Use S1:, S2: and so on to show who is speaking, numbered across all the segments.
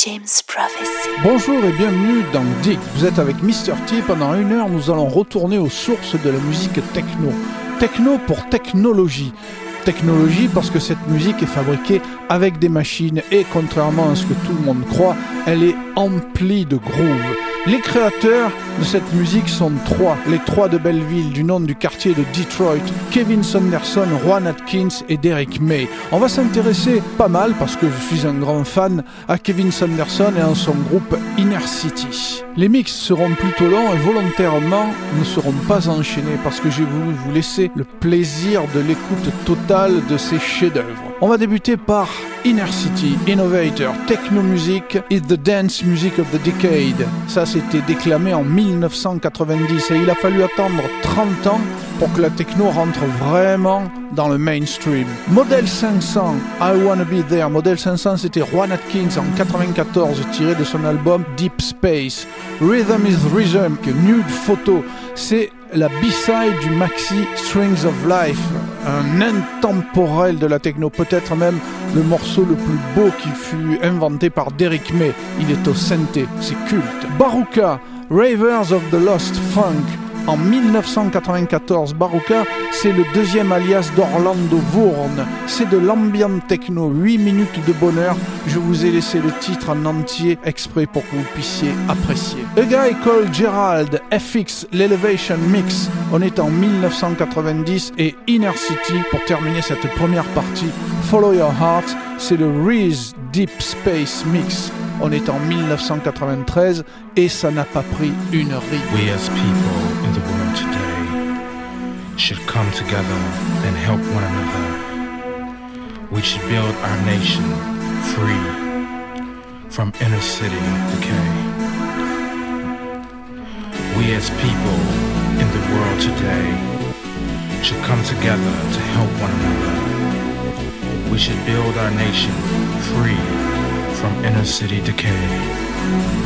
S1: James Prophecy.
S2: Bonjour et bienvenue dans Dick. Vous êtes avec Mr. T. Pendant une heure, nous allons retourner aux sources de la musique techno. Techno pour technologie. Technologie parce que cette musique est fabriquée avec des machines et contrairement à ce que tout le monde croit, elle est emplie de groove. Les créateurs de cette musique sont trois, les trois de Belleville du nom du quartier de Detroit, Kevin Sanderson, Juan Atkins et Derek May. On va s'intéresser pas mal, parce que je suis un grand fan, à Kevin Sanderson et à son groupe Inner City. Les mix seront plutôt longs et volontairement ne seront pas enchaînés parce que j'ai voulu vous laisser le plaisir de l'écoute totale de ces chefs-d'œuvre. On va débuter par Inner City, Innovator, Techno Music is the Dance Music of the Decade. Ça, c'était déclamé en 1990 et il a fallu attendre 30 ans pour que la techno rentre vraiment dans le mainstream. Model 500, I Wanna Be There. Model 500, c'était Juan Atkins en 94, tiré de son album Deep Space. Rhythm is Rhythm, Nude Photo, c'est la B-side du maxi Strings of Life, un intemporel de la techno, peut-être même le morceau le plus beau qui fut inventé par Derek May. Il est au synthé, c'est culte. Baruka, Ravers of the Lost Funk, en 1994. Baruka, c'est le deuxième alias d'Orlando Vourne. C'est de l'ambient techno, 8 minutes de bonheur. Je vous ai laissé le titre en entier exprès pour que vous puissiez apprécier. A Guy Called Gerald, FX, l'Elevation Mix. On est en 1990 et Inner City pour terminer cette première partie. Follow Your Heart, c'est le Reese Deep Space Mix. On est en 1993 et ça n'a pas pris une ride.
S3: Should come together and help one another. We should build our nation free from inner city decay. We as people in the world today should come together to help one another. We should build our nation free from inner city decay.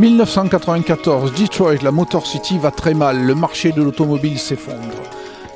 S2: 1994, Detroit, la Motor City va très mal, le marché de l'automobile s'effondre.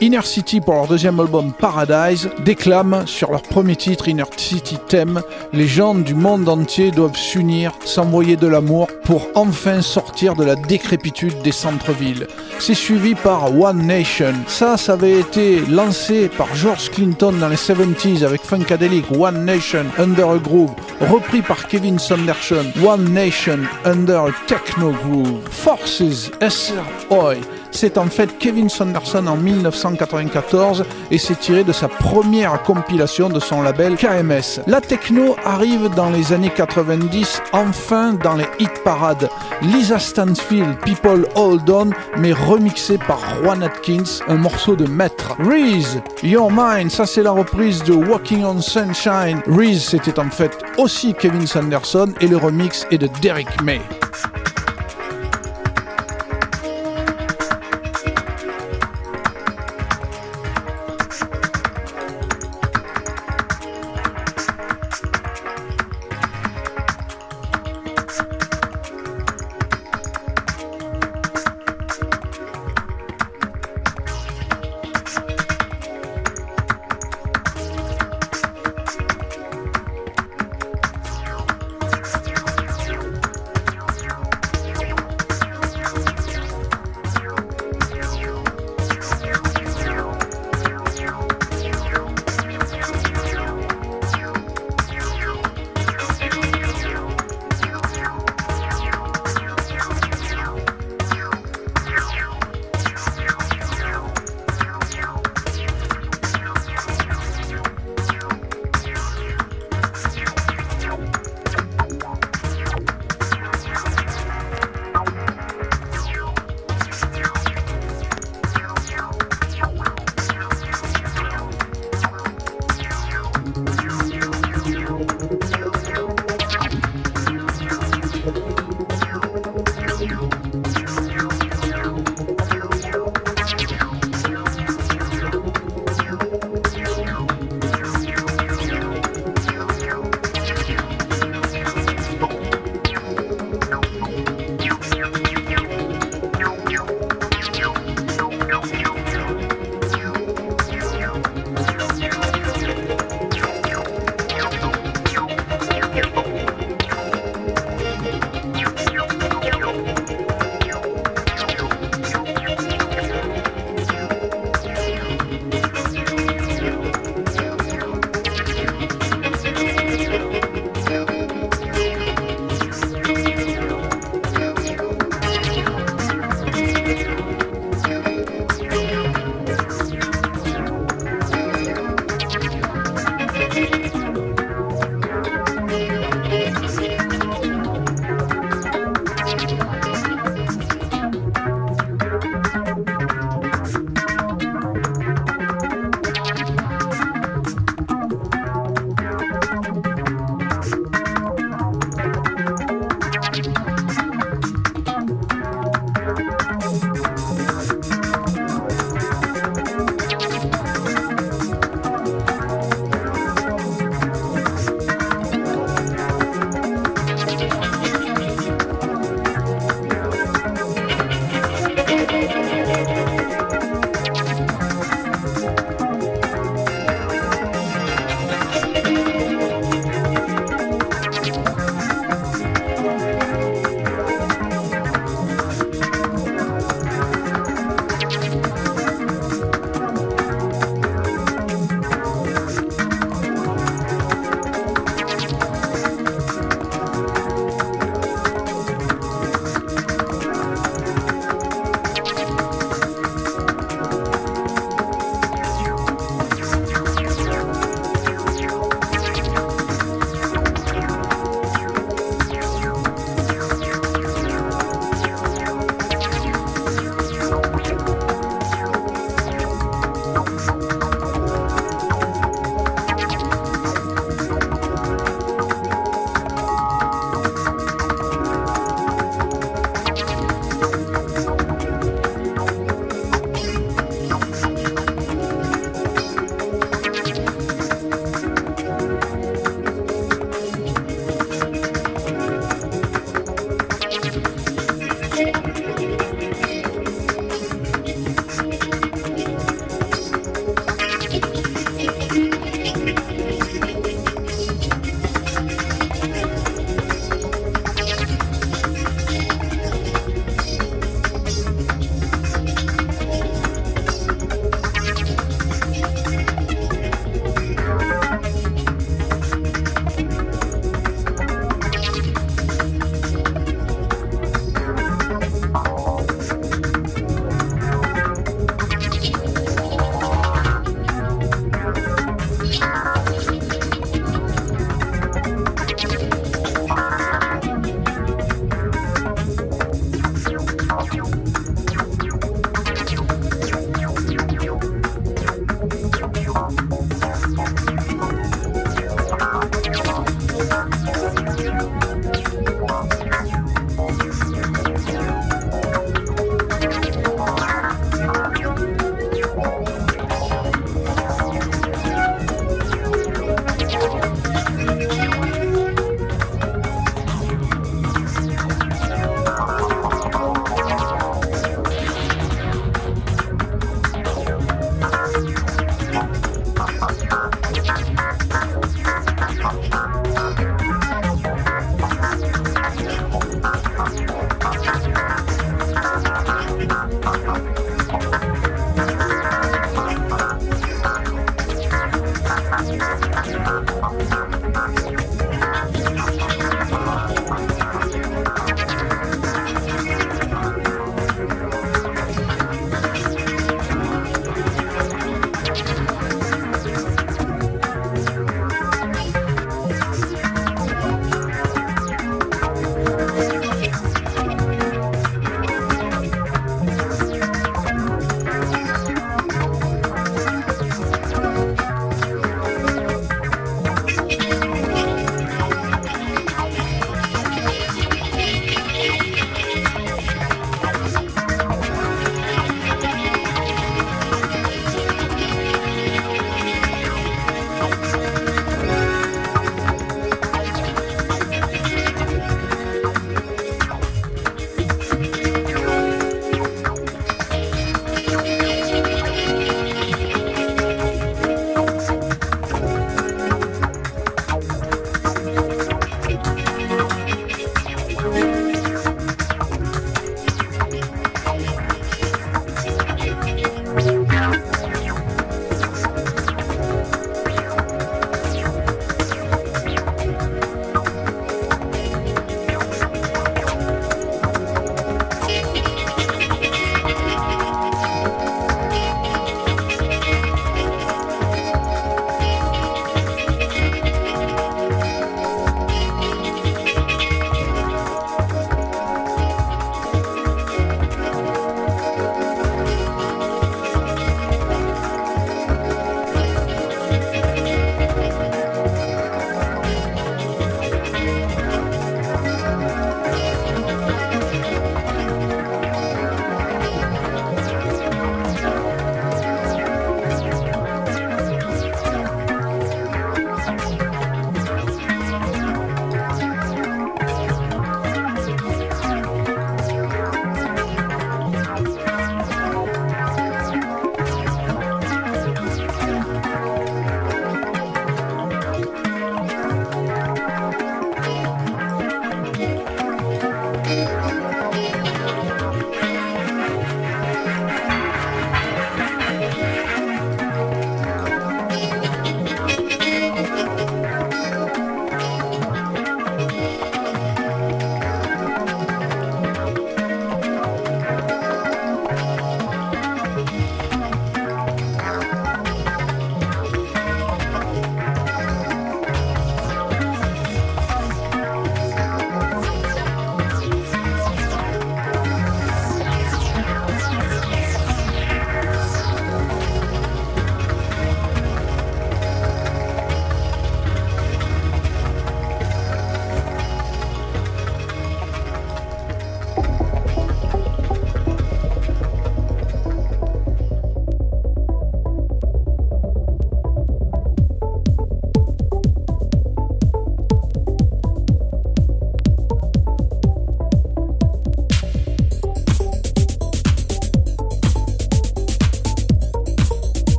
S2: Inner City, pour leur deuxième album Paradise, déclament sur leur premier titre Inner City Theme Les gens du monde entier doivent s'unir, s'envoyer de l'amour pour enfin sortir de la décrépitude des centres-villes. C'est suivi par One Nation. Ça, ça avait été lancé par George Clinton dans les 70s avec Funkadelic, One Nation Under a Groove, repris par Kevin Sanderson, One Nation Under a Techno Groove. Forces, SR Oi. C'est en fait Kevin Sanderson en 1994 et c'est tiré de sa première compilation de son label KMS. La techno arrive dans les années 90, enfin dans les hit parades. Lisa Stansfield, People Hold On, mais remixé par Juan Atkins, un morceau de maître. Reese, Your Mind, ça c'est la reprise de Walking on Sunshine. Reese, c'était en fait aussi Kevin Sanderson et le remix est de Derek May.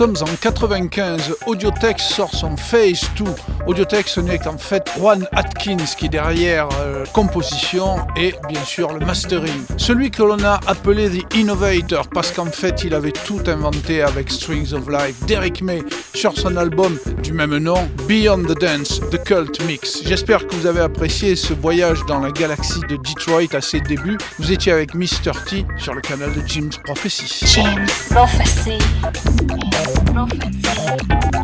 S2: Sommes en 95. Audiotech sort son Phase 2. Audiotech, ce n'est qu'en fait Juan Atkins qui derrière euh, composition et bien sûr le mastering. Celui que l'on a appelé The Innovator parce qu'en fait il avait tout inventé avec Strings of Life. Derek May sur son album du même nom, Beyond the Dance, The Cult Mix. J'espère que vous avez apprécié ce voyage dans la galaxie de Detroit à ses débuts. Vous étiez avec Mr. T sur le canal de Jim's
S4: Prophecy. Prophecy. Prophecy.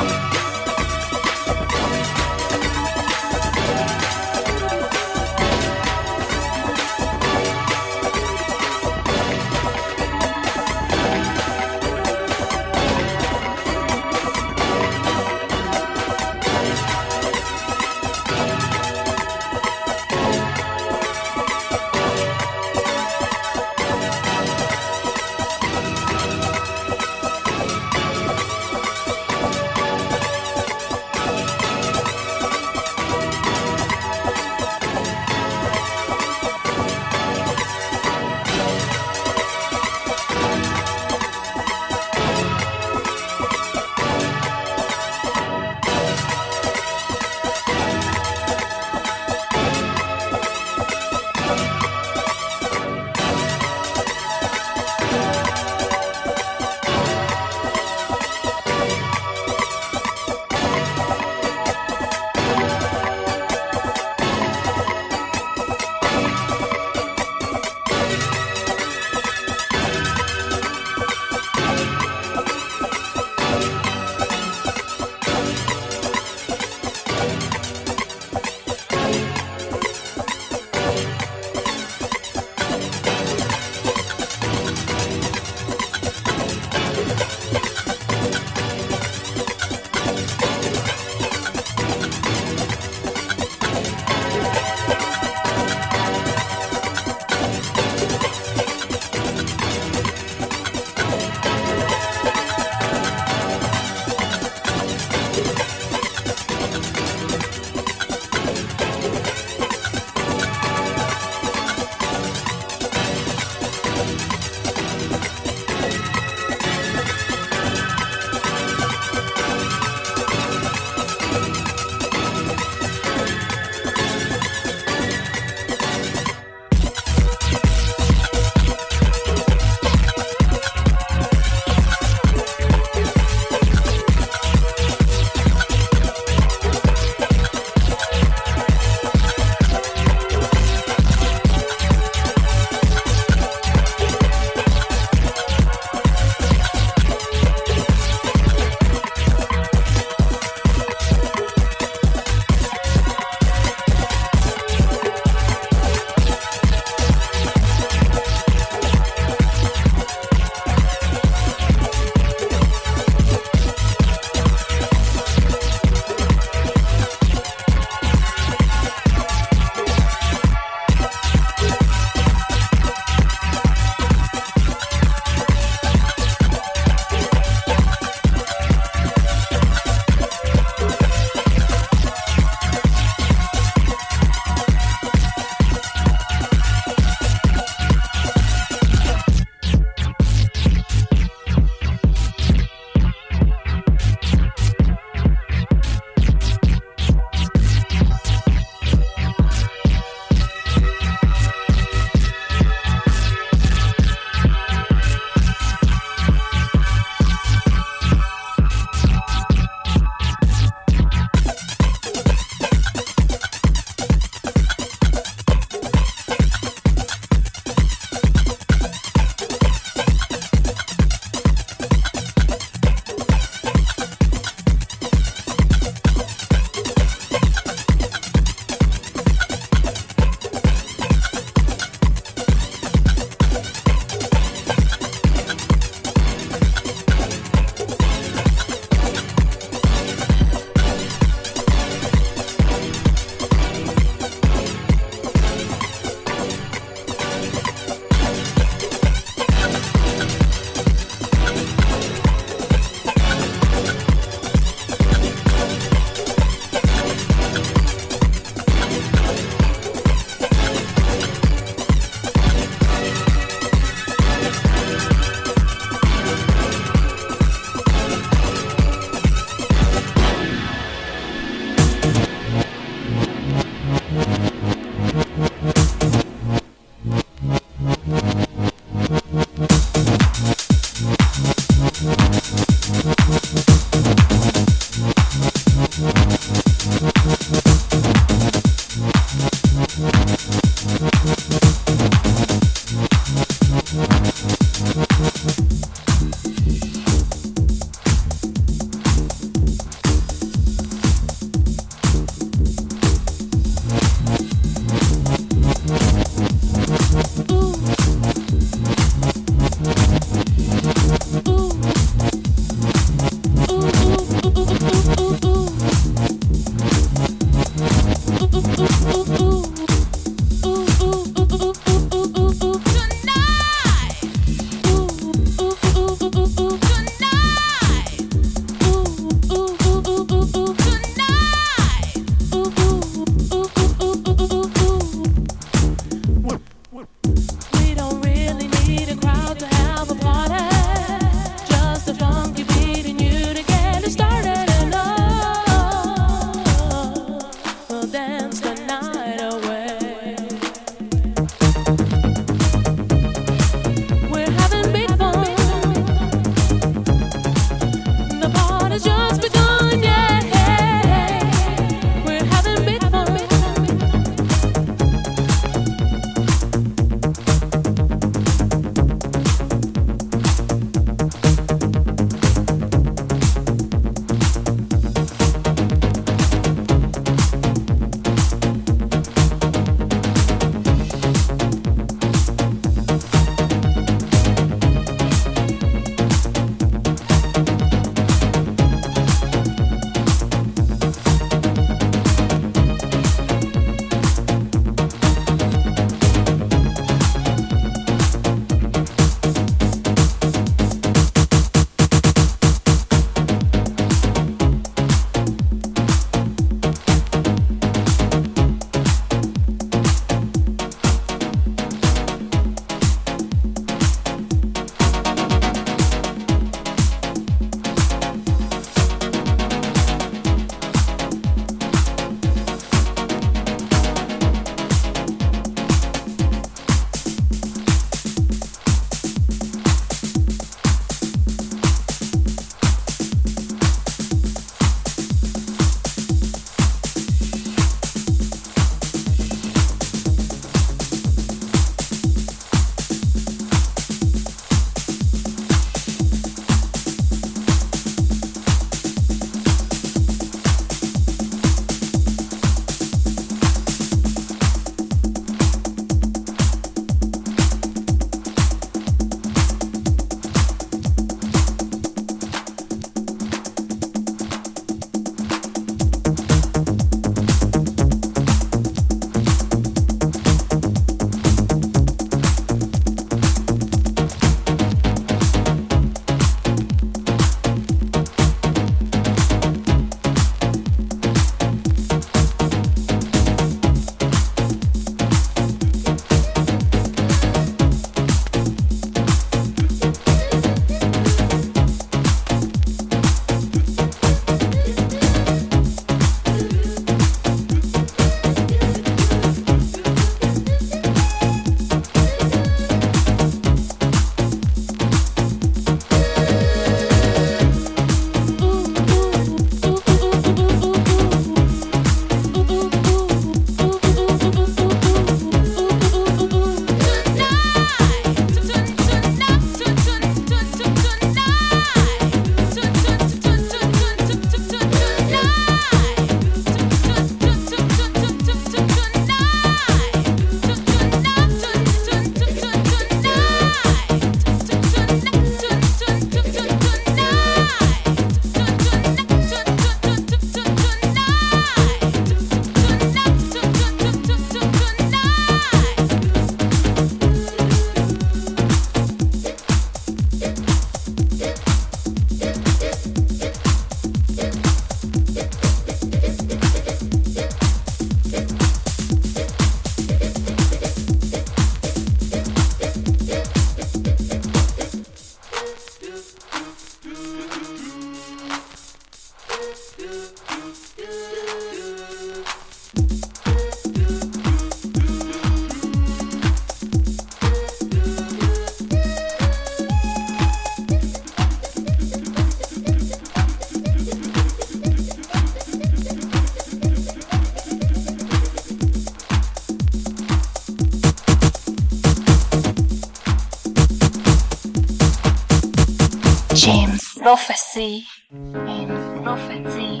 S4: Prophecy. Prophecy. Prophecy.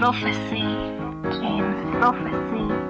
S4: Prophecy. Prophecy.